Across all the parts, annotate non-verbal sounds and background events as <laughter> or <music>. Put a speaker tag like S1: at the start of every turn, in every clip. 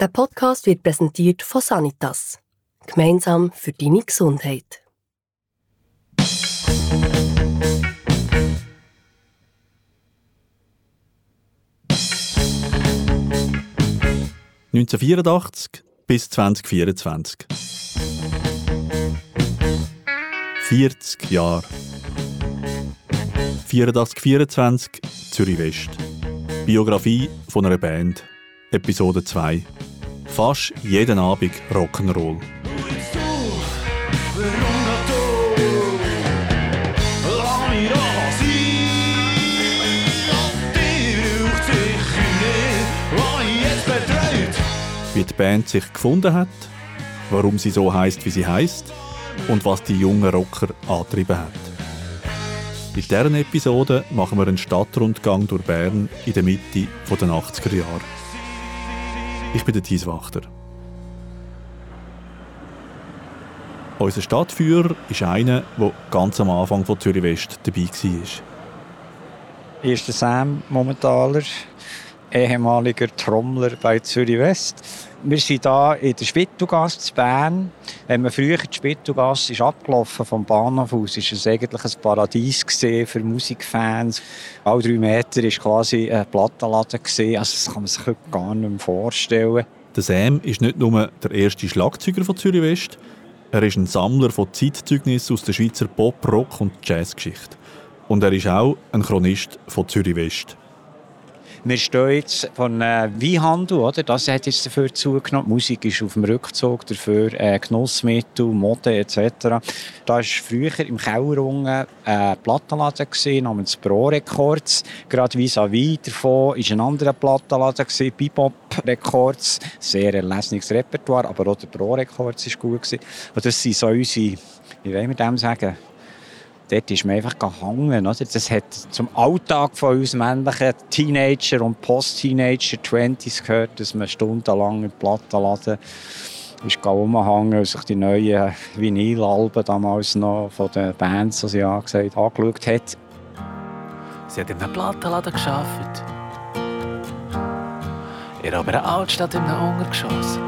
S1: Der Podcast wird präsentiert von Sanitas. Gemeinsam für deine Gesundheit.
S2: ...1984 bis 2024. 40 Jahre. 84, 24, Zürich West. Biografie von einer Band. Episode 2. Fast jeden Abend Rock'n'Roll. Wie die Band sich gefunden hat, warum sie so heißt, wie sie heißt und was die jungen Rocker angetrieben hat. In dieser Episode machen wir einen Stadtrundgang durch Bern in der Mitte der 80er Jahre. Ich bin der Thies Wachter. Unser Stadtführer ist einer, der ganz am Anfang von Zürich West dabei war.
S3: Hier ist der Sam Momentaler, ehemaliger Trommler bei Zürich West. Wir sind hier in der Spittelgasse in Bern. Wenn man früher die Spittelgasse ist abgelaufen vom Bahnhof aus, ist es eigentlich ein Paradies für Musikfans. Alle drei Meter war quasi ein Plattenladen. Also das kann man sich heute gar nicht mehr vorstellen.
S2: Der Sam ist nicht nur der erste Schlagzeuger von Zürich West, er ist ein Sammler von Zeitzeugnissen aus der Schweizer Pop-, Rock- und Jazzgeschichte. Und er ist auch ein Chronist von Zürich West.
S3: Wir stehen jetzt von äh, Weinhandel, oder? Das hat jetzt dafür zugenommen. Musik ist auf dem Rückzug dafür, äh, Genussmittel, Mode etc. Da war früher im Keller unten ein Plattenladen gewesen, namens Pro Records. Gerade vis-à-vis davon war ein anderer Plattenladen gewesen, Bebop Records. Sehr erlesenes Repertoire, aber auch der Pro Records war gut. Und das sind so unsere, wie wollen wir dem sagen, dort ist man einfach gehangen. Oder? Das hat zum Alltag von uns männlichen Teenager und Post-Teenager 20s gehört, dass man stundenlang im Plattenladen ist rumgehangen und sich die neuen Vinylalben damals noch von den Bands, die sie angesagt, angeschaut hat.
S4: Sie hat in einem Plattenladen gearbeitet. In einer Altstadt in einem Untergeschoss.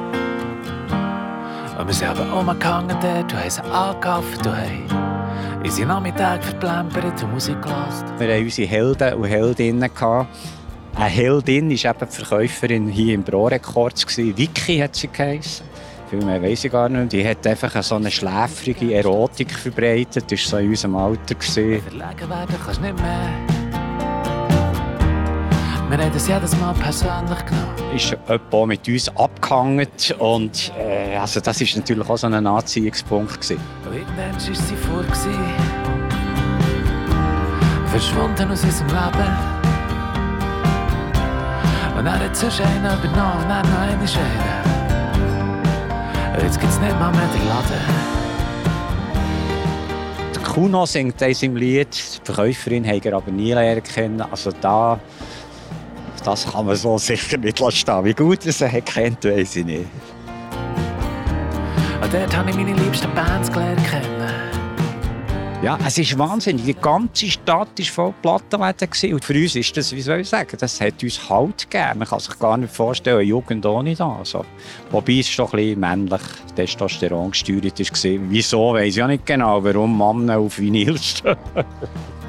S4: Und wir sind aber rumgehangen dort und haben sie angekauft und haben unsere Nachmittag verplempert und Musik gelassen.
S3: Wir hatten unsere Helden und Heldinnen. Eine Heldin war eben die Verkäuferin hier im Pro Records. Vicky hat sie geheißen. Viel mehr weiss ich gar nicht. Die hat einfach so eine schläfrige Erotik verbreitet. Das war so in unserem Alter.
S4: Verlegen werden kannst du nicht mehr. Wir haben das jedes Mal persönlich genommen.
S3: Ist jemand mit uns abgehangen und äh, also das war natürlich auch so ein Anziehungspunkt. Gewesen.
S4: Irgendwann war sie vor. Gewesen. Verschwunden aus unserem Leben. Und dann hat sonst einer übernommen und dann noch eine Scheide. Und jetzt gibt es nicht mal mehr den Laden.
S3: Der Kuno singt in seinem Lied, die Verkäuferin hat er aber nie lernen kennen. Also da das kann man so sicher nicht stehen. Wie gut er sie kennt, weiß ich nicht.
S4: Und dort habe ich meine liebsten Bands gelernt kennen.
S3: Ja, es ist wahnsinnig. Die ganze Stadt war voll Plattenläden. Und für uns ist das, wie soll ich sagen, das hat uns Halt gegeben. Man kann sich gar nicht vorstellen, eine Jugend ohne das. Also, wobei es schon ein bisschen männlich Testosteron gesteuert war. Wieso, weiß ich auch nicht genau, warum Männer auf Vinyl stehen. <laughs>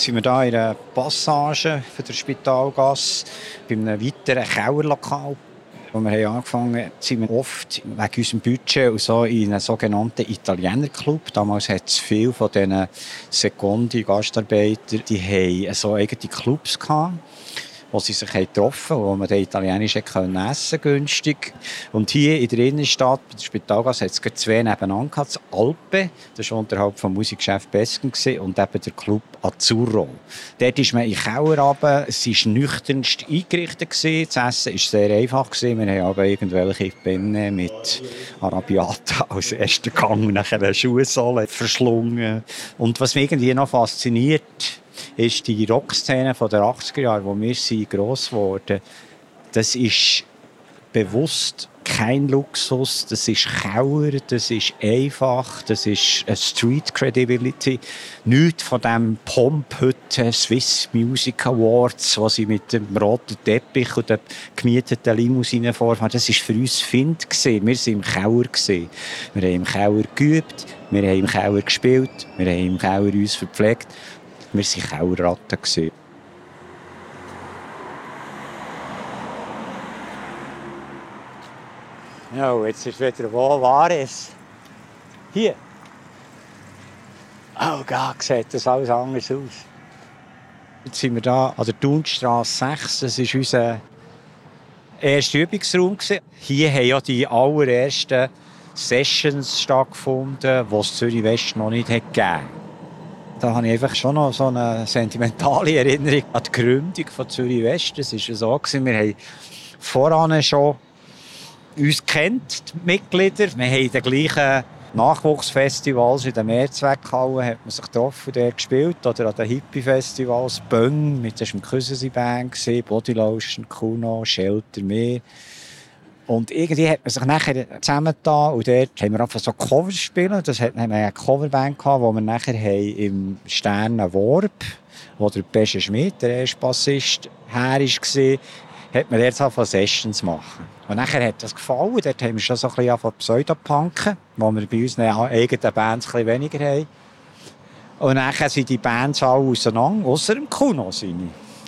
S3: Jetzt sind wir hier in einer Passage für der Spitalgasse bei einem weiteren Kellerlokal. Als wir haben angefangen sind wir oft wegen unserem Budget und so in einem sogenannten Italienerclub. Damals hat es viele von diesen Secondi-Gastarbeiter, die haben so eigene Clubs gehabt wo sie sich getroffen haben, wo man den Italienisch können essen günstig. Und hier in der Innenstadt, bei der Spitalgasse, hat es zwei nebeneinander gehabt. Das Alpe, das war unterhalb vom Musikgeschäft Besken, und eben der Club Azzurro. Dort ist man in den Keller runter. Es war nüchternst eingerichtet. Gewesen. Das Essen war sehr einfach. Gewesen. Wir haben aber irgendwelche Penne mit Arabiata als ersten Gang nachher eine Schuhsohle verschlungen. Und was mich irgendwie noch fasziniert, ist die Rockszene der 80er Jahre, wo wir sind gross geworden, das ist bewusst kein Luxus, das ist Kauer, das ist einfach, das ist eine Street Credibility. Nichts von dem Pomp heute, Swiss Music Awards, was sie mit dem roten Teppich und der gemieteten Limousine vorfahren, das ist für uns Find gesehen. Wir sind im Kauer. Wir haben im Kauer geübt, wir haben im Kauer gespielt, wir haben im Kauer uns verpflegt. Wir waren Kauerratten. Ja, jetzt ist wieder, wo war es? Hier. Oh Gott, sieht das alles anders aus. Jetzt sind wir hier an der Thunstrasse 6. Das ist unser erster Übungsraum. Hier haben ja die allerersten Sessions stattgefunden, die es Zürich West noch nicht gegeben hat. Da habe ich einfach schon noch so eine sentimentale Erinnerung an die Gründung von Zürich West. Das war so, wir haben voran schon uns kennt, die Mitglieder. Wir haben den gleichen Nachwuchsfestivals in der Mehrzweckhalle hat man sich getroffen, der gespielt. Oder an den Hippie-Festivals, Bönn, mit der Küssensi-Band gesehen, Bodylotion, Kuno, Shelter, mehr. Und irgendwie hat man sich nachher zusammengetan und dort haben wir einfach so Covers spielen. Das hat, wir eine Coverband gehabt, wo wir nachher haben im Sternen Warp, wo der Pesche Schmidt, der erste Bassist, her war, hat man jetzt von Sessions machen. Und nachher hat das gefallen. Dort haben wir schon so ein bisschen von Pseudopunken, wo wir bei unseren eigenen Bands ein bisschen weniger haben. Und nachher sind die Bands alle auseinander, außer dem Kuno.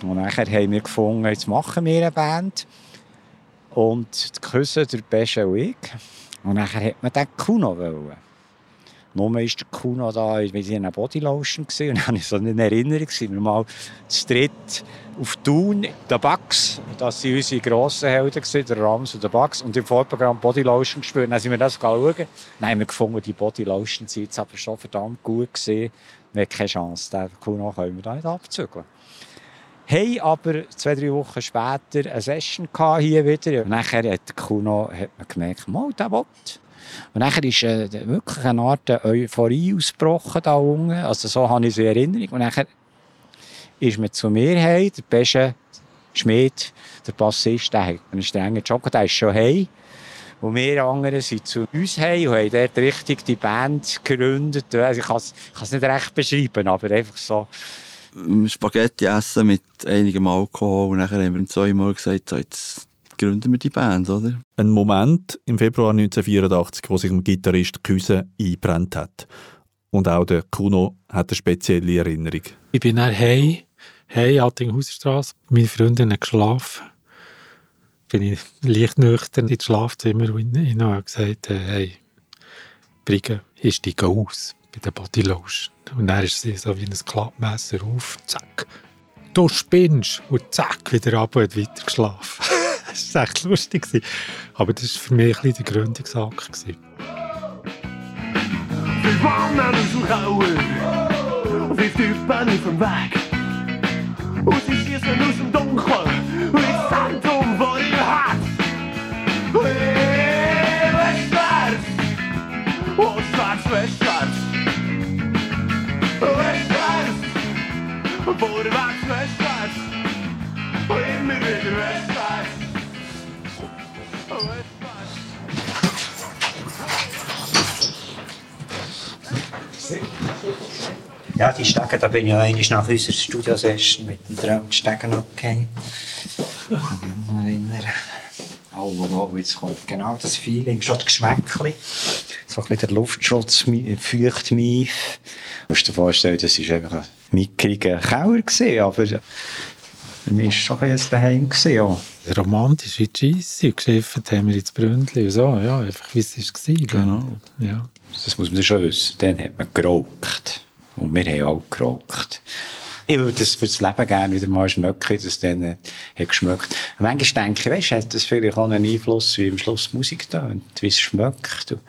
S3: Und nachher haben wir gefunden, jetzt machen wir eine Band. Und die Küsse, der Pesche und ich. Und nachher hat man den Kuno wollen. Nur war der Kuno da, wie sie in einer Bodylotion. Und <laughs> dann habe ich so eine Erinnerung, sind wir mal zu dritt auf Thun, der Bugs, das waren unsere grossen Helden, der Rams und der Bugs. Und im Vorprogramm Bodylotion gespielt. Dann sind wir das schauen. Dann haben wir gefunden, die Bodylotion sind jetzt aber schon verdammt gut gesehen. Wir haben keine Chance, den Kuno können wir da nicht abzügeln. Hey, aber zwei, drei Wochen später eine Session hier wieder. Und nachher hat Kuno hat man gemerkt, mal, der will. Und nachher ist äh, wirklich eine Art Euphorie ausgebrochen da unten. Also so habe ich so Erinnerung. Und nachher ist man zu mir heim, der beste Schmied, der Bassist, der hat einen strengen Job, der ist schon heim. Und wir anderen sind zu uns heim und haben dort richtig die Band gegründet. Also ich kann es nicht recht beschreiben, aber einfach so.
S5: Spaghetti essen mit einigem Alkohol und nachher haben wir zweimal gesagt, so, jetzt gründen wir die Band, oder?
S2: Ein Moment im Februar 1984, wo sich ein Gitarrist Küse eingebrannt hat. Und auch der Kuno hat eine spezielle Erinnerung.
S6: Ich bin dann heim, heim Attinghausstrasse. Meine Freundin hat geschlafen. Bin ich leicht nüchtern ins Schlafzimmer und ich habe gesagt, äh, hey, Brigge, ich steige aus bei der Bodylotion. Und dann ist sie so wie ein Klappmesser auf, zack. Du spinnst! Und zack, wieder ab und weiter geschlafen. <laughs> das war echt lustig. Aber das war für mich ein bisschen der Gründungsakt.
S7: Fünf Mann aus dem Kauer und fünf Typen auf dem Weg. Und sie schießen aus dem Dunkeln und ins Zentrum von ihr Herz. Hey, westwärts! Ostwärts, westwärts! Westwärts! Vorwärts, westwärts! Und immer wieder westwärts!
S3: Ja, die Stege, da bin ich einmal nach unserer Studiosession mit dem Drum die Stegen abgegangen. Mich oh, oh, jetzt kommt genau das Feeling, schon das Geschmäckchen. So ein bisschen der Luftschutz, feucht Mief. Du musst dir vorstellen, das war einfach ein mickriger Keller, gewesen, aber mich war schon ein bisschen daheim. Gewesen, ja.
S6: Romantisch wie Cheesy, geschifft haben wir ins Bründli und so, ja, einfach wie es war.
S5: Genau.
S6: Ja.
S3: Das muss man schon wissen. Dann hat man geraucht. Und wir haben auch geraucht. Ich würde das für das Leben gerne wieder mal schmecken, dass es dann äh, hat geschmeckt. Und manchmal denke ich, weißt, hat das vielleicht auch einen Einfluss, wie am Schluss Musik tönt, wie es schmeckt. Und,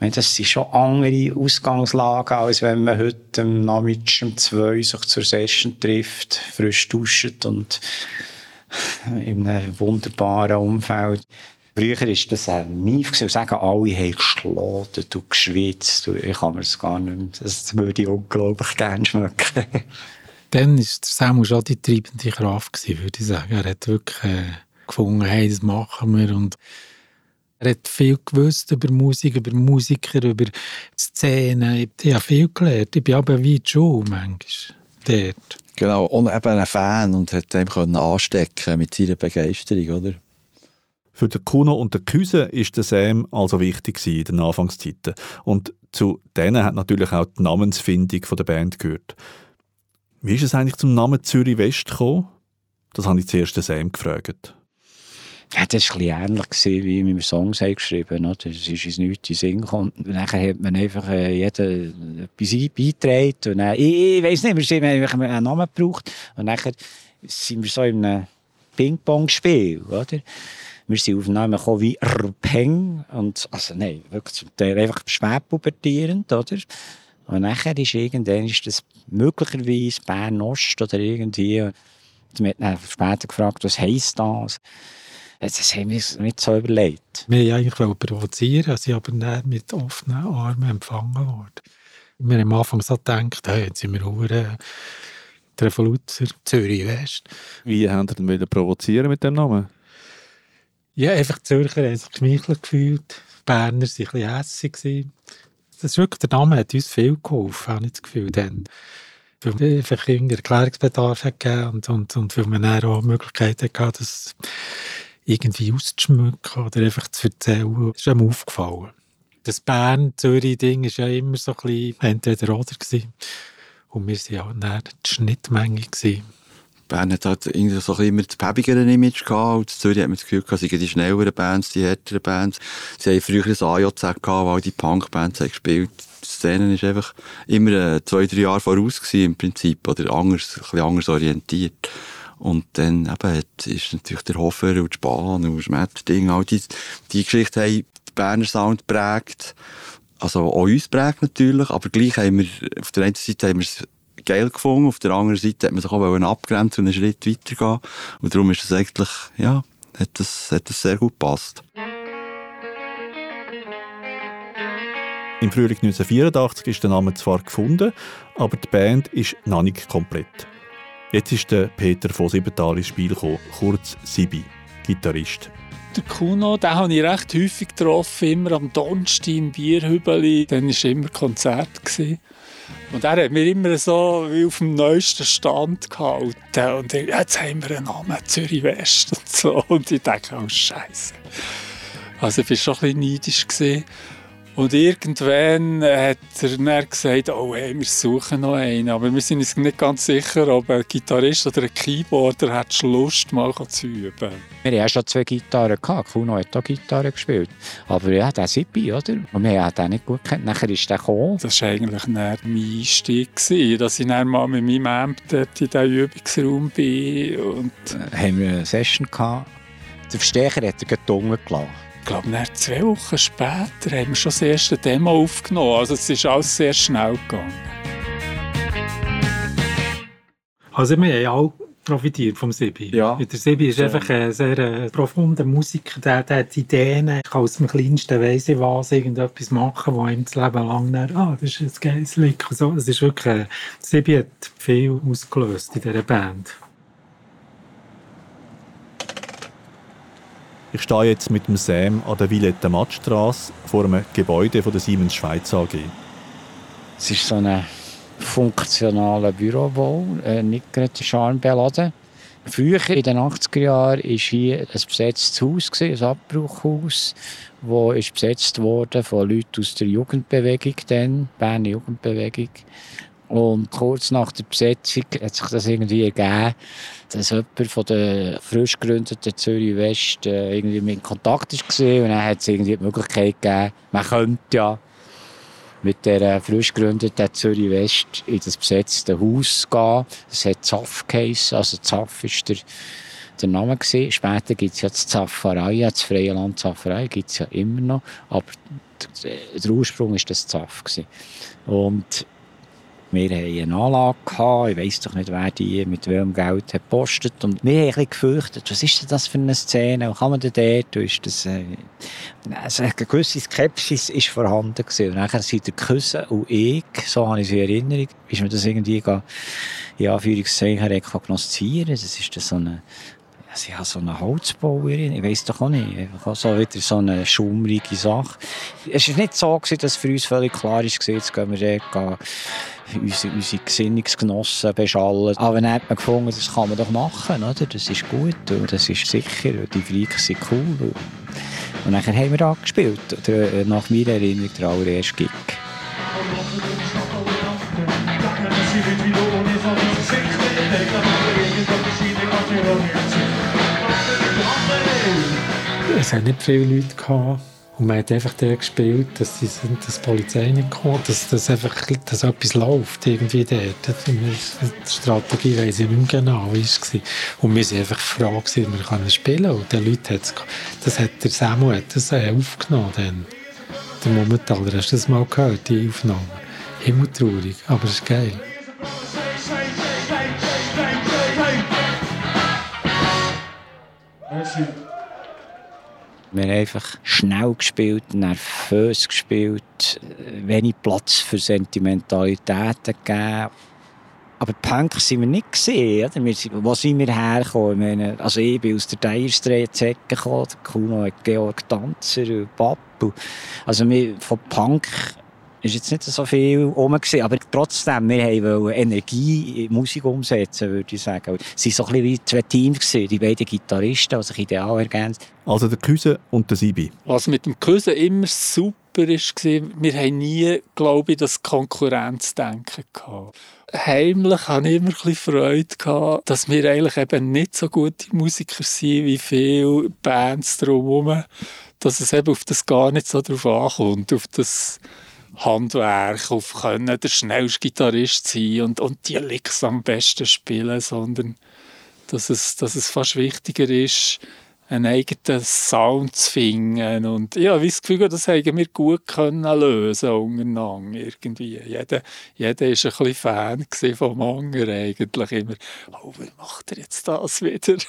S3: meine, das sind schon andere Ausgangslagen, als wenn man heute am Nachmittag um zwei sich zur Session trifft, frisch duscht und <laughs> in einem wunderbaren Umfeld. Früher war das ein Mief, sagen alle haben geschlagen und geschwitzt. Und Ich kann mir das gar nicht mehr, das würde ich unglaublich gerne schmecken. <laughs>
S6: Dann war Samuel schon die treibende Kraft, gewesen, würde ich sagen. Er hat wirklich äh, gefunden, hey, das machen wir. Und Er hat viel gewusst über Musik, über Musiker, über Szenen. Ich habe viel gelernt. Ich bin aber wie Joe manchmal dort.
S5: Genau, und eben ein Fan und hat ihm können anstecken mit seiner Begeisterung, oder?
S2: Für den Kuno und den Küse ist der Sam also wichtig gewesen in den Anfangszeiten. Und zu denen hat natürlich auch die Namensfindung von der Band gehört. Wie ist es eigentlich zum Namen Zürich West gekommen? Das habe ich zuerst Sam gefragt.
S3: Ja, das war ein bisschen ähnlich, wie wir Songs haben geschrieben haben. Es ist uns nichts in Sinn gekommen. Nachher hat man einfach äh, jeder etwas beigetragen. Und dann, ich, ich weiss nicht, wir haben einen Namen gebraucht. Und nachher sind wir so in einem Ping-Pong-Spiel, oder? Wir sind auf Namen gekommen wie Rpeng. Also nein, wirklich zum Teil einfach spät pubertierend, oder? Und nachher ist irgendwann ist das möglicherweise Bern-Ost oder irgendwie. Und wir haben dann später gefragt, was heisst das? Das haben wir uns nicht so überlegt.
S6: Wir wollten eigentlich provozieren, sind aber dann mit offenen Armen empfangen worden. Wir haben am Anfang so gedacht, hey, jetzt sind wir Hure die Revoluzer, Zürich West.
S2: Wie haben ihr denn wieder provozieren mit dem Namen?
S6: Ja, einfach die Zürcher haben sich geschmeichelt gefühlt. Die Berner waren ein bisschen hässig. Das ist wirklich, der Name hat uns viel geholfen, habe ich das Gefühl. Dann. Weil einfach irgendwie Erklärungsbedarf hat gegeben und, und, und weil man dann auch die Möglichkeit hatte, das irgendwie auszuschmücken oder einfach zu erzählen. Das ist einem aufgefallen. Das Bern-Zürich-Ding war ja immer so ein bisschen entweder oder. Gewesen. Und wir waren ja auch die Schnittmenge. Gewesen.
S5: Bern hat halt irgendwie so ein immer das päbigere Image gehabt. Und in Zürich hat man das Gefühl gehabt, seien die schnelleren Bands, die härteren Bands. Sie haben früher ein AJZ gehabt, wo all die Punkbands haben gespielt. Die Szene ist einfach immer äh, zwei, drei Jahre voraus gewesen, im Prinzip. Oder anders, ein bisschen anders orientiert. Und dann eben hat, ist natürlich der Hofer und die Spahn und das Schmetterding, all die, die Geschichte haben den Berner Sound geprägt. Also auch uns prägt natürlich, aber gleich haben wir, auf der einen Seite haben wir geil gefunden, auf der anderen Seite hat man sich auch abgrenzen und einen Schritt weitergehen. Und darum ist es eigentlich, ja, hat das, hat das sehr gut gepasst.
S2: Im Frühling 1984 ist der Name zwar gefunden, aber die Band ist noch nicht komplett. Jetzt ist der Peter von Siebenthal ins Spiel gekommen, kurz Sibi, Gitarrist.
S8: Der Kuno, den habe ich recht häufig getroffen, immer am Donnerstag im Bierhübeli. Dann war immer Konzert. Gewesen. Und er hat mir immer so wie auf dem neuesten Stand gehalten. Und ich, jetzt haben wir einen Namen, Zürich West und so. Und ich dachte, oh Scheiße. Also ich war schon ein bisschen neidisch. Gewesen. Und irgendwann hat er dann gesagt, oh hey, wir suchen noch einen. Aber wir sind uns nicht ganz sicher, ob ein Gitarrist oder ein Keyboarder hat Lust, mal zu üben.
S3: Wir hatten schon zwei Gitarren. Gehabt. Kuno hat auch Gitarre gespielt. Aber ja, der Sipi, oder? Und wir haben den nicht gut gekannt. Nachher ist der gekommen.
S8: Das war eigentlich mein Einstieg, gewesen, dass ich dann mal mit meinem Amp dort in diesen Übungsraum bin. Und
S3: Dann haben wir eine Session gehabt. Der Verstärker hat er gelassen.
S8: Ich glaube, zwei Wochen später haben wir schon das erste Demo aufgenommen. Also es ist alles sehr schnell gegangen.
S6: Also wir haben auch profitiert vom Sibi.
S5: Ja.
S6: Der Sibi ist einfach ein sehr äh, profunder Musiker, der, der hat Ideen, er kann aus dem kleinsten weiss ich was irgendetwas machen, wo ihm das Leben lang dann, ah, das ist ein geiles und So, es ist wirklich, äh, Sibi hat viel ausgelöst in dieser Band.
S2: Ich stehe jetzt mit dem Sam an der Villette Mattstrasse vor einem Gebäude von der Siemens Schweiz AG.
S3: Es ist so ein funktionaler Bürobau, äh, nicht gerade Charme Früher, in den 80er Jahren, war hier ein besetztes Haus, ein Abbruchhaus, das besetzt wurde von Leuten aus der Jugendbewegung, dann, Berner Jugendbewegung. Und kurz nach der Besetzung hat sich das irgendwie ergeben, dass jemand von der frisch gegründeten Zürich West äh, irgendwie mit in Kontakt war. Und dann hat es irgendwie die Möglichkeit gegeben, man könnte ja mit der frisch gegründeten Zürich West in das besetzte Haus gehen. Es hat Zaff geheissen, also Zaff ist der, der Name gewesen. Später gibt es ja die Zafferei, das freie Land Zafferei gibt es ja immer noch, aber der, Ursprung ist das Zaff gewesen. Und wir hatten eine Anlage, gehabt. ich weiss doch nicht, wer die mit welchem Geld hat gepostet. Und wir haben ein bisschen gefürchtet, was ist denn das für eine Szene, was kann man denn dort? Ist das, äh, also eine gewisse Skepsis ist vorhanden gewesen. Und nachher sind der Küsse und ich, so habe ich sie in Erinnerung, ist mir das irgendwie, in Anführungszeichen, rekognoszieren. Das ist dann so eine, Ich habe so eine Holzbauerin, ich weiß doch auch nicht, einfach so wieder so eine schummrige Sache. Es war nicht so, gewesen, dass für uns völlig klar war, jetzt gehen wir dort unsere, unsere Gesinnungsgenossen beschallen. Aber dann hat man gefunden, das kann man doch machen, oder? das ist gut und das ist sicher, die Freaks sind cool. Und dann haben wir da gespielt, nach meiner Erinnerung der allererste Gig.
S6: Es hat nicht viele Leute gehabt. Und man hat einfach der gespielt, dass, die, Polizei nicht kommt, dass, dass, einfach, dass etwas läuft irgendwie dort. Die Strategie weiss ich nicht mehr genau, wie es war. Und wir waren einfach froh, dass wir können spielen Und den Leuten hat's, das hat der Samuel hat das äh, aufgenommen. Dann. Der Momentaler, hast du das mal gehört, die Aufnahme? Himmeltraurig, aber es ist geil.
S3: Wir haben einfach schnell gespielt, nervös gespielt, wenig Platz für Sentimentalitäten gegeben. Aber Punk sind wir nicht gesehen. Oder? Wir wo sind wir hergekommen? Ich also ich bin aus der Deierstraße gekommen, Kuno hat Georg Tanzer und Papu. Also wir, von Punk ist jetzt nicht so viel rum gewesen, aber trotzdem, wir wollten Energie in Musik umsetzen, würde ich sagen. Es waren so ein bisschen wie zwei Teams, gewesen, die beiden Gitarristen, die sich ideal ergänzt.
S2: Also der Küse und der Sibi.
S8: Was mit dem Küse immer super ist, war, wir haben nie, glaube ich, das Konkurrenzdenken gehabt. Heimlich hatte ich immer ein bisschen Freude, gehabt, dass wir eigentlich eben nicht so gute Musiker sind wie viele Bands drumherum, dass es eben auf das gar nicht so drauf ankommt, auf das Handwerk, auf können der schnellste Gitarrist sein und, und die Licks am besten spielen, sondern dass es, dass es fast wichtiger ist, einen eigenen Sound zu finden. Und ja, wie das Gefühl, das haben wir gut können lösen untereinander irgendwie. Jeder, jeder ist ein bisschen Fan vom anderen eigentlich immer. Oh, wie macht er jetzt das wieder? <laughs>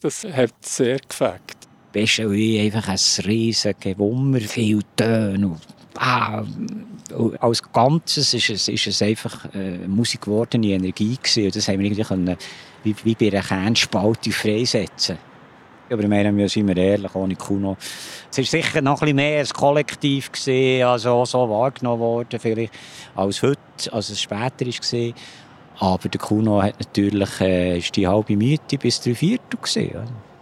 S8: Das hat sehr gefällt.
S3: Beste wie einfach ein riesiges Gewummer, viel Töne. Und, ah, als Ganzes ist es, ist es einfach äh, Musik gewordene Energie gewesen. Und das haben wir irgendwie können, wie, wie bei einer Kernspalte freisetzen. Aber ich meine, sind wir ehrlich, ohne Kuno. Es war sicher noch ein bisschen mehr ein Kollektiv, gewesen, also so wahrgenommen worden, vielleicht, als heute, als es später war. Aber der Kuno hat natürlich äh, ist die halbe Miete bis drei Viertel gesehen.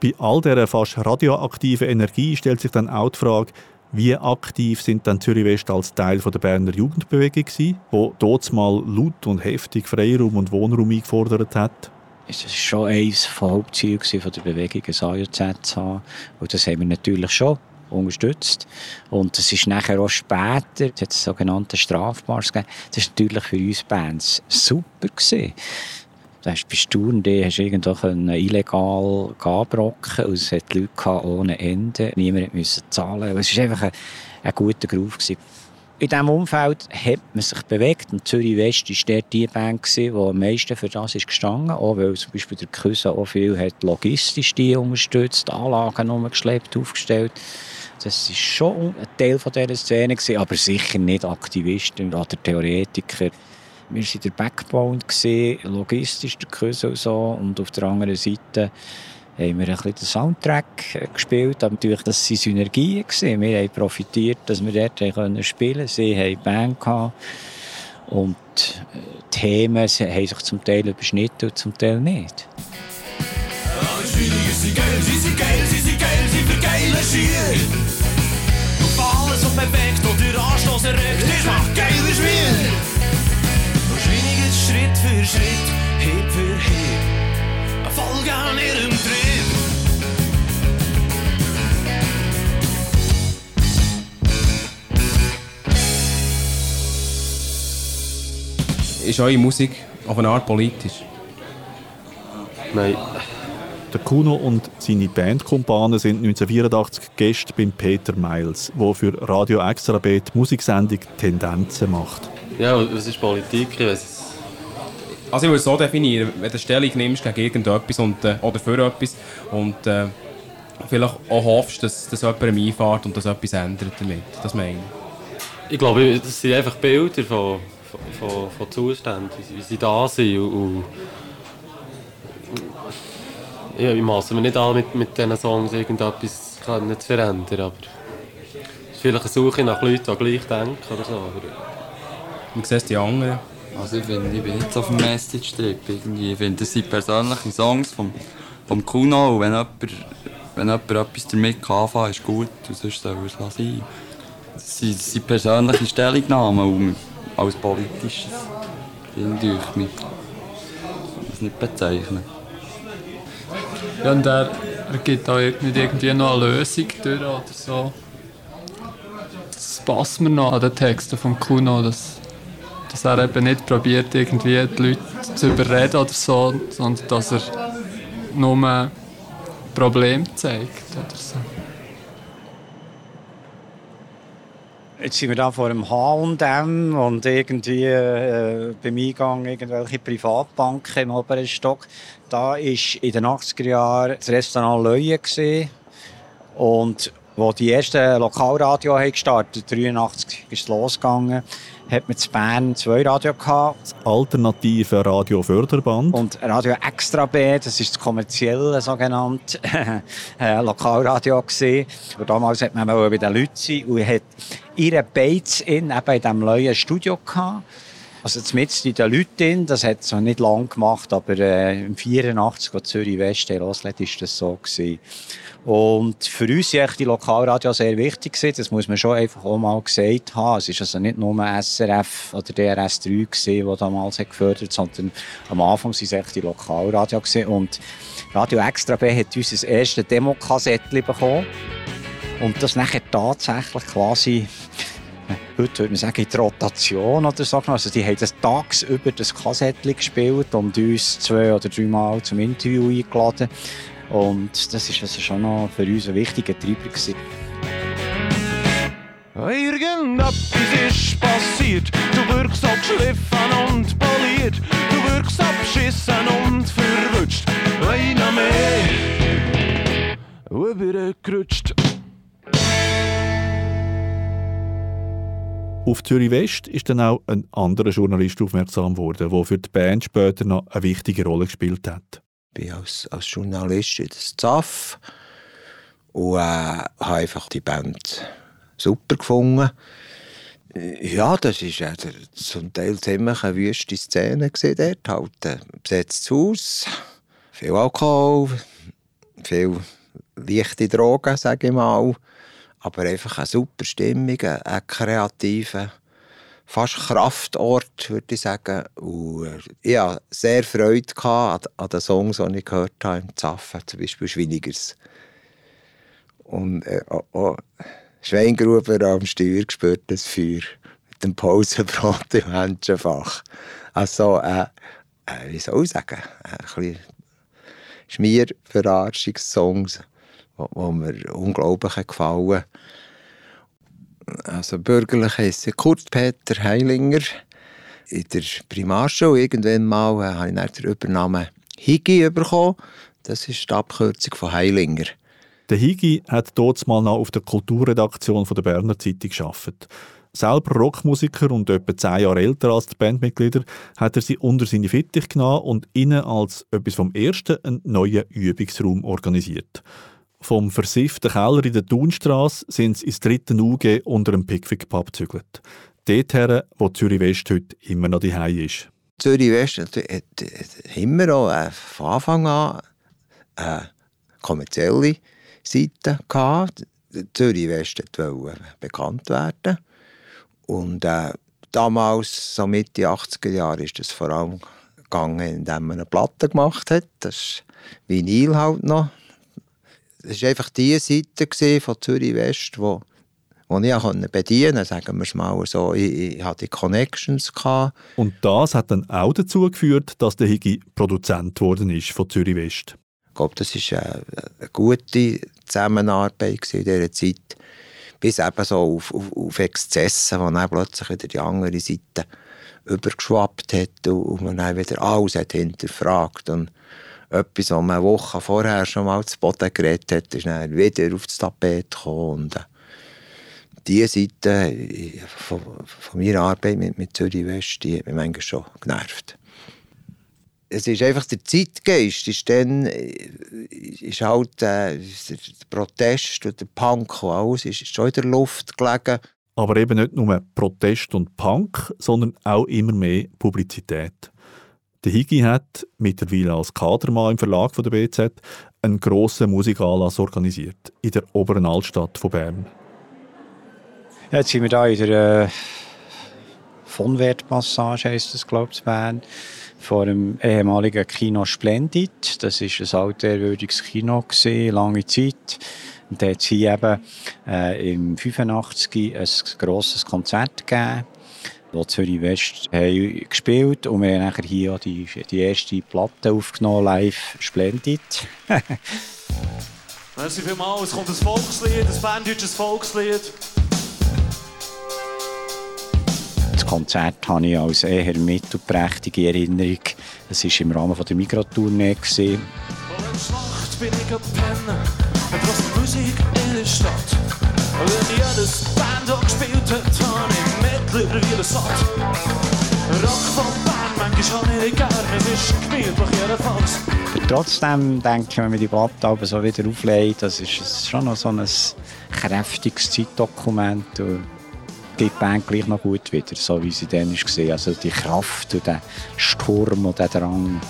S2: Bei all dieser fast radioaktiven Energie stellt sich dann auch die Frage, wie aktiv sind dann Zürich West als Teil der Berner Jugendbewegung gewesen, wo dort mal laut und heftig Freiraum und Wohnraum eingefordert hat?
S3: Es war schon eines der Hauptziele der Bewegung, ein AJZ zu haben. Und das haben wir natürlich schon unterstützt. Und es ist nachher auch später, es hat sogenannte Strafbars gegeben. Das war natürlich für uns Bands super. Gewesen. Da hast du bestaunt, du hast irgendwo illegal abbrocken und es hat Leute ohne Ende. Niemand musste zahlen. Es war einfach ein, ein guter Groove. In diesem Umfeld hat man sich bewegt und Zürich West war dort die Band, die am meisten für das ist gestanden auch weil zum Beispiel der Küsse auch viel hat logistisch die unterstützt, Anlagen umgeschleppt, aufgestellt. Das war schon ein Teil dieser Szene, aber sicher nicht Aktivisten oder Theoretiker. Wir waren der Backbone, logistisch der Küsse und so. Und auf der anderen Seite haben wir ein bisschen den Soundtrack äh, gespielt. Aber natürlich, das waren Synergien. Wir haben profitiert, dass wir dort spielen konnten. Sie hatten Band. Gehabt. Und äh, die Themen haben sich zum Teil überschnitten und zum Teil nicht. Alle Schweinige sind geil, sie sind geil, sie sind geil, sie für geile Schier. Und alles, was bewegt oder Anstoß erregt, ist macht Schritt Hip für Hip, Folge an ihrem Trieb.
S9: Ist eure Musik auf eine Art politisch?
S2: Nein. Der Kuno und seine Bandkumpanen sind 1984 Gäste beim Peter Miles, der für Radio Extrabet Musiksendung Tendenzen macht.
S10: Ja, was ist Politik? Ich weiß
S9: also ich würde es so definieren, wenn du Stellung nimmst gegen irgendetwas und, äh, oder für etwas und äh, vielleicht auch hoffst, dass, dass jemand einfährt und dass etwas ändert damit. Das meine ich.
S10: Ich glaube, das sind einfach Bilder von, von, von Zuständen, wie sie da sind und, und Ja, ich maße mir nicht an, mit, mit diesen Songs irgendetwas zu verändern, aber es ist vielleicht eine Suche nach Leuten, die gleich denken oder so. Aber
S9: siehst du die anderen?
S5: Also ich finde, ich bin nicht auf dem Message-Trip. Ich finde, das sind persönliche Songs vom, vom Kuno und wenn jemand, wenn jemand etwas damit kann anfangen ist gut und sonst soll es lassen. Das sind, das sind persönliche Stellungnahmen als politisches finde ich mich das nicht bezeichnen.
S8: Ja, und er, er gibt auch nicht irgendwie noch eine Lösung durch oder so. Das passt mir noch an den Texten von Kuno, dass, dass er eben nicht probiert, irgendwie die Leute zu überreden oder so, sondern dass er nur Probleme zeigt oder so.
S3: Jetzt sind wir da vor einem H&M und irgendwie äh, beim Eingang irgendwelche Privatbanken im oberen Stock. Da war in den 80er Jahren das Restaurant Leue und wo die ersten Lokalradio haben gestartet, 83 ist es losgegangen, hat man in Bern zwei Radio gehabt.
S2: Das alternative Radioförderband.
S3: Und Radio Extra B, das ist das kommerzielle sogenannte <laughs> äh, Lokalradio gesehen. Aber damals hat man bei den Leuten sein und hat ihre Bates in eben in diesem neuen Studio gehabt. Also zumindest in den Leuten, das hat es nicht lange gemacht, aber äh, im 84, als Zürich West loslässt, ist das so gewesen. Und für uns war die Lokalradio sehr wichtig. Gewesen. Das muss man schon einfach auch mal gesagt haben. Es war also nicht nur SRF oder DRS3, gewesen, die damals gefördert hat, sondern am Anfang waren es die Lokalradio. Gewesen. Und Radio Extra B hat uns das erste Demokassettchen bekommen. Und das nachher tatsächlich quasi heute würde man sagen, in die Rotation oder so. Also die haben das tagsüber das Kassettchen gespielt und uns zwei oder dreimal zum Interview eingeladen. Und das ist also schon noch für uns ein wichtiger Treiber gewesen.
S7: Irgendetwas ist passiert, du wirkst so geschliffen und poliert, du wirkst abschissen und verwünscht. Einer mehr, übergerutscht.
S2: Auf Zürich West ist dann auch ein anderer Journalist aufmerksam geworden, der für die Band später noch eine wichtige Rolle gespielt hat.
S11: Ich bin als, als Journalist in das ZAF und äh, habe einfach die Band super gefunden. Ja, das war ja zum Teil ziemlich eine wüste Szene dort. Halt ein besetztes Haus, viel Alkohol, viel leichte Drogen, sage ich mal. Aber einfach eine super Stimmung, ein kreativer, fast Kraftort, würde ich sagen. Und ich hatte sehr Freude an, an den Songs, die ich gehört habe im Zaffen, zum Beispiel «Schwinigers». Und äh, auch Schweingruber am Steuer gespürt, das Feuer mit dem Pausenbrot im Menschenfach. Also, äh, äh, wie soll ich sagen, ein bisschen Schmierverarschungssongs, die mir unglaublich gefallen Also bürgerlich heisst Kurt Peter Heilinger. In der Primarschule irgendwann mal äh, habe ich dann den Übernamen Higi bekommen. Das ist die Abkürzung von Heilinger.
S2: Der Higi hat dort mal noch auf der Kulturredaktion von der Berner Zeitung gearbeitet. Selber Rockmusiker und etwa zehn Jahre älter als die Bandmitglieder, hat er sie unter seine Fittich genommen und ihnen als etwas vom Ersten einen neuen Übungsraum organisiert. Vom versifften Keller in der Thunstrasse sind sie ins dritte UG unter dem Pickwick Pub gezügelt. Dorthin, wo Zürich West heute immer noch die ist.
S11: Zürich West hat, hat, hat immer auch äh, von Anfang an eine kommerzielle Seite gehabt. Zürich West wollte bekannt werden. Und äh, damals, so Mitte 80er Jahre, ist das vor allem gegangen, indem man eine Platte gemacht hat. Das ist Vinyl halt noch. Das war einfach die Seite von Zürich West, wo, wo ich auch bedienen konnte, sagen wir es mal so. Ich, ich hatte Connections. Gehabt.
S2: Und das hat dann auch dazu geführt, dass der Higi Produzent geworden ist von Zürich West.
S11: Ich glaube, das war eine, eine gute Zusammenarbeit in dieser Zeit. Bis eben so auf, auf, auf Exzesse, wo dann plötzlich wieder die andere Seite übergeschwappt hat und man dann wieder alles hat hinterfragt. Und etwas, was man eine Woche vorher schon mal zu Boden geredet hat, ist dann wieder auf das Tapet gekommen. Und, äh, diese Seite von, von meiner Arbeit mit, mit Zürich West, die hat mich manchmal schon genervt. es ist einfach der Zeitgeist, ist dann äh, ist halt äh, der Protest und der Punk und alles ist schon in der Luft gelegen.
S2: Aber eben nicht nur Protest und Punk, sondern auch immer mehr Publizität. Der Higi hat mittlerweile als Kadermann im Verlag von der BZ einen grossen Musikanlass organisiert in der oberen Altstadt von Bern.
S3: Jetzt sind wir hier in der äh, von Passage, heisst das, glaube ich, Bern, vor dem ehemaligen Kino Splendid. Das war ein altehrwürdiges Kino, gewesen, lange Zeit. Und da hat es hier eben äh, im 85 ein grosses Konzert gegeben wo Zürich West haben gespielt und wir haben nachher hier die, die erste Platte aufgenommen, live Splendid. <laughs>
S7: Merci vielmals, es kommt ein Volkslied, ein berndeutsches Volkslied.
S3: Das Konzert habe ich als eher mittelprächtige Erinnerung. Es war im Rahmen der Mikrotournee.
S7: Und in der Schlacht bin ich gepennt, trotz Musik in der Stadt. Und wenn jedes Band auch gespielt hat, habe ich mittlerweile satt. Rock von Bern, manchmal habe ich gern, es ist gemütlich jedenfalls.
S3: Trotzdem denke ich, wenn man die Platte so wieder auflegt, das ist schon noch so ein kräftiges Zeitdokument und die Band gleich noch gut wieder, so wie sie dann war. Also die Kraft und der Sturm und der Drang.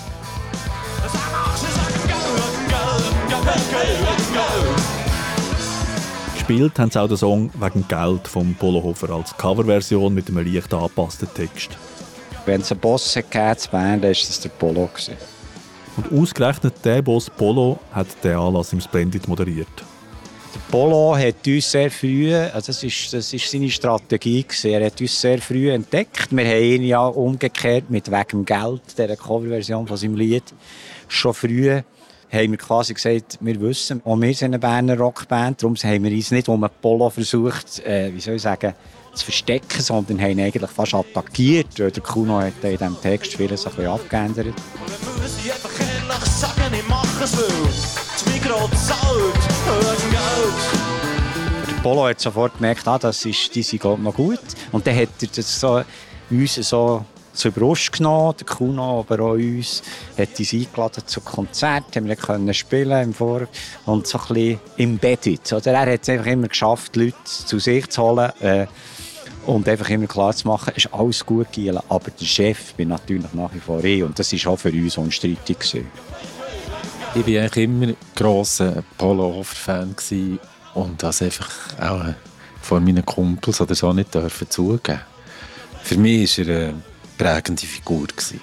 S2: Gespielt haben sie auch den Song «Wegen Geld» von Polohofer als Coverversion mit einem leicht angepassten Text.
S3: Wenn es einen Boss gegeben Bern, dann war das der Polo. Gewesen.
S2: Und ausgerechnet der Boss Polo hat den Anlass im Splendid moderiert.
S3: Der Polo hat uns sehr früh, also das ist, das ist seine Strategie gewesen, er hat uns sehr früh entdeckt. Wir haben ihn ja umgekehrt mit «Wegen Geld», der Coverversion von seinem Lied, schon früh haben wir quasi gesagt, wir wissen, und wir sind eine Berner Rockband, darum haben wir uns nicht um einen Polo versucht, äh, wie soll ich sagen, zu verstecken, sondern haben eigentlich fast attackiert. Der Kuno hat in diesem Text vieles ein bisschen abgeändert. Der Polo hat sofort gemerkt, ah, das ist, die sind noch gut. Und dann hat er das so, uns so zur Brust genommen, der Kuno, aber auch uns, hat uns eingeladen zu Konzert, haben wir können spielen im Vor und so ein bisschen embedded. Oder er hat es einfach immer geschafft, Leute zu sich zu holen äh, und einfach immer klar zu machen, ist alles gut gegangen, aber der Chef bin natürlich nach wie vor ich und das war auch für uns unstreitig. Gewesen.
S4: Ich war eigentlich immer grosser Polo-Hofer-Fan und das einfach auch äh, von meinen Kumpels oder so nicht dürfen zugeben. Für mich war er eine prägende Figur. Gewesen.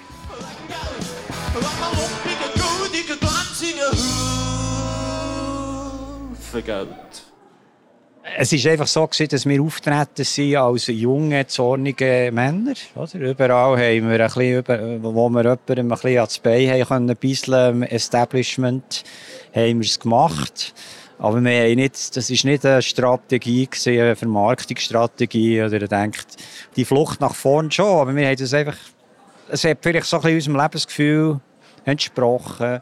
S3: Es war einfach so, gewesen, dass wir auftreten sind als junge, zornige Männer. Oder? Überall haben wir ein bisschen, wo wir jemandem ein bisschen ans Bein haben können, bisseln im Establishment, haben wir es gemacht. Aber wir haben nicht, das war nicht eine Strategie, gewesen, eine Vermarktungsstrategie. Oder ihr denkt, die Flucht nach vorn schon, aber wir haben das einfach, es hat vielleicht so ein bisschen unserem Lebensgefühl entsprochen.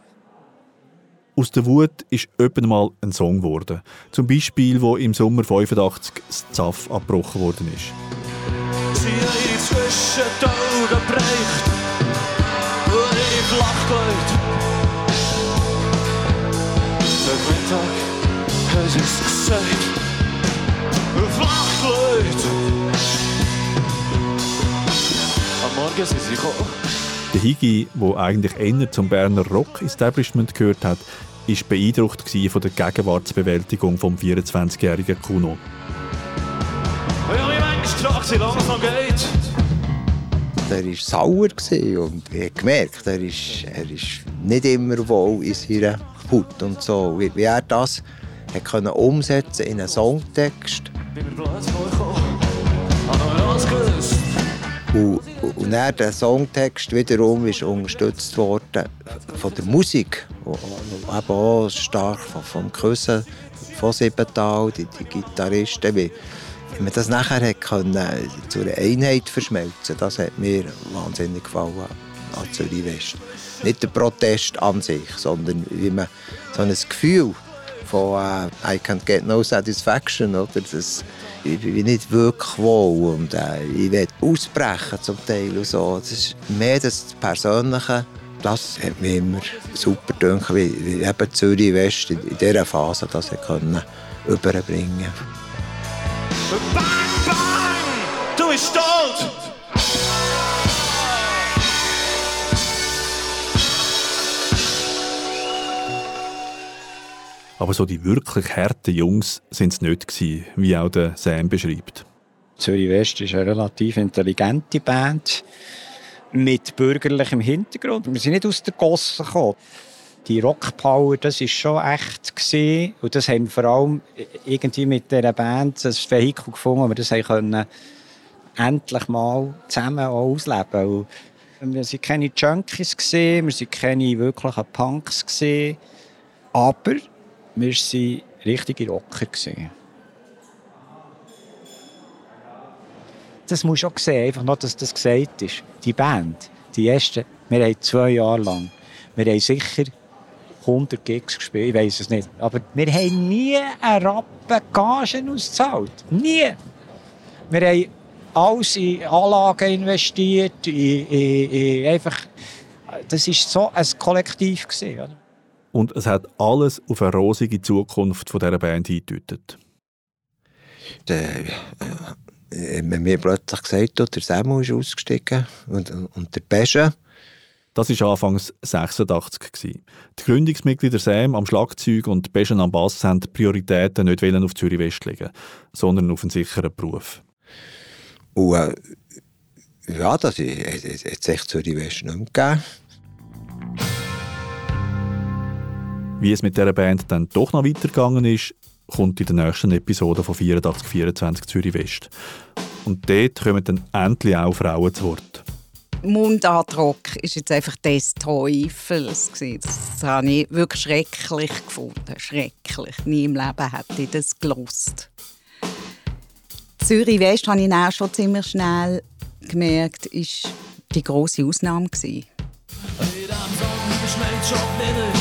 S2: Aus der Wut ist öppen mal ein Song geworden. Zum Beispiel, wo im Sommer 85 das ZAF abgebrochen worden ist.
S7: Sie haben zwischen die Augen gebrecht und ich Mittag es gesagt. Flach gelegt. Am Morgen sind sie gekommen.
S2: Der Higi, der eigentlich eher zum Berner Rock-Establishment gehört hat, war beeindruckt von der Gegenwartsbewältigung vom 24-jährigen Kuno.
S7: Wie lange es noch geht.
S11: Er war sauer gewesen und ich habe gemerkt, er ist, er ist nicht immer wohl in seiner Haut und so. Wie, wie er das können umsetzen in einen Songtext. Und, und dann der Songtext wiederum ist unterstützt worden von der Musik, eben auch stark vom Küssen von Siebental, die, die Gitarristen, wie, man das nachher können, zu einer Einheit verschmelzen das hat mir wahnsinnig gefallen an Zürich West. Nicht der Protest an sich, sondern wie man so ein Gefühl von äh, I can't get no satisfaction, oder? Das, ich bin nicht wirklich wohl und äh, ich will ausbrechen zum Teil und so. Das ist mehr das Persönliche Das hat mir immer super gedacht, wie, wie eben Zürich West in, in dieser Phase das können überbringen
S7: Bang, bang, du bist stolz.
S2: Aber so die wirklich harten Jungs sind es nicht gewesen, wie auch der Sam beschreibt.
S3: Zürich West ist eine relativ intelligente Band mit bürgerlichem Hintergrund. Wir sind nicht aus der Gosse gekommen. Die Rockpower, das ist schon echt gewesen. und das haben vor allem irgendwie mit dieser Band ein Vehikel gefunden, wo wir das haben können, endlich mal zusammen auch ausleben. Und wir sind keine Junkies gesehen, wir sind keine wirklichen Punks gesehen, aber wir waren richtige Rocker. Das muss auch sehen, einfach noch, dass das gesagt ist. Die Band, die erste, wir haben zwei Jahre lang, wir haben sicher 100 Gigs gespielt, ich weiß es nicht. Aber wir haben nie einen Rappen Gagen ausgezahlt. Nie. Wir haben alles in Anlagen investiert, in, in, in einfach, das war so ein Kollektiv. Gewesen, oder?
S2: Und es hat alles auf eine rosige Zukunft von dieser Band hingedeutet.
S11: Der, äh, man mir plötzlich gesagt, der Samu ist ausgestiegen und, und der Pesche.
S2: Das war anfangs 86. gewesen. Die Gründungsmitglieder Sam am Schlagzeug und Beschen am Bass haben die Prioritäten nicht auf Zürich West legen, sondern auf einen sicheren Beruf.
S11: Und äh, ja, das hat es Zürich West nicht mehr gegeben.
S2: Wie es mit dieser Band dann doch noch weitergegangen ist, kommt in der nächsten Episode von 8424 Zürich West. Und dort kommen dann endlich auch Frauen zu Wort.
S12: Mundartrock ist jetzt einfach des Teufels. Das habe ich wirklich schrecklich gefunden. Schrecklich. Nie im Leben hätte ich das gelost. Zürich West habe ich auch schon ziemlich schnell gemerkt, ist die große Ausnahme gewesen.
S7: Dem Song schneit schon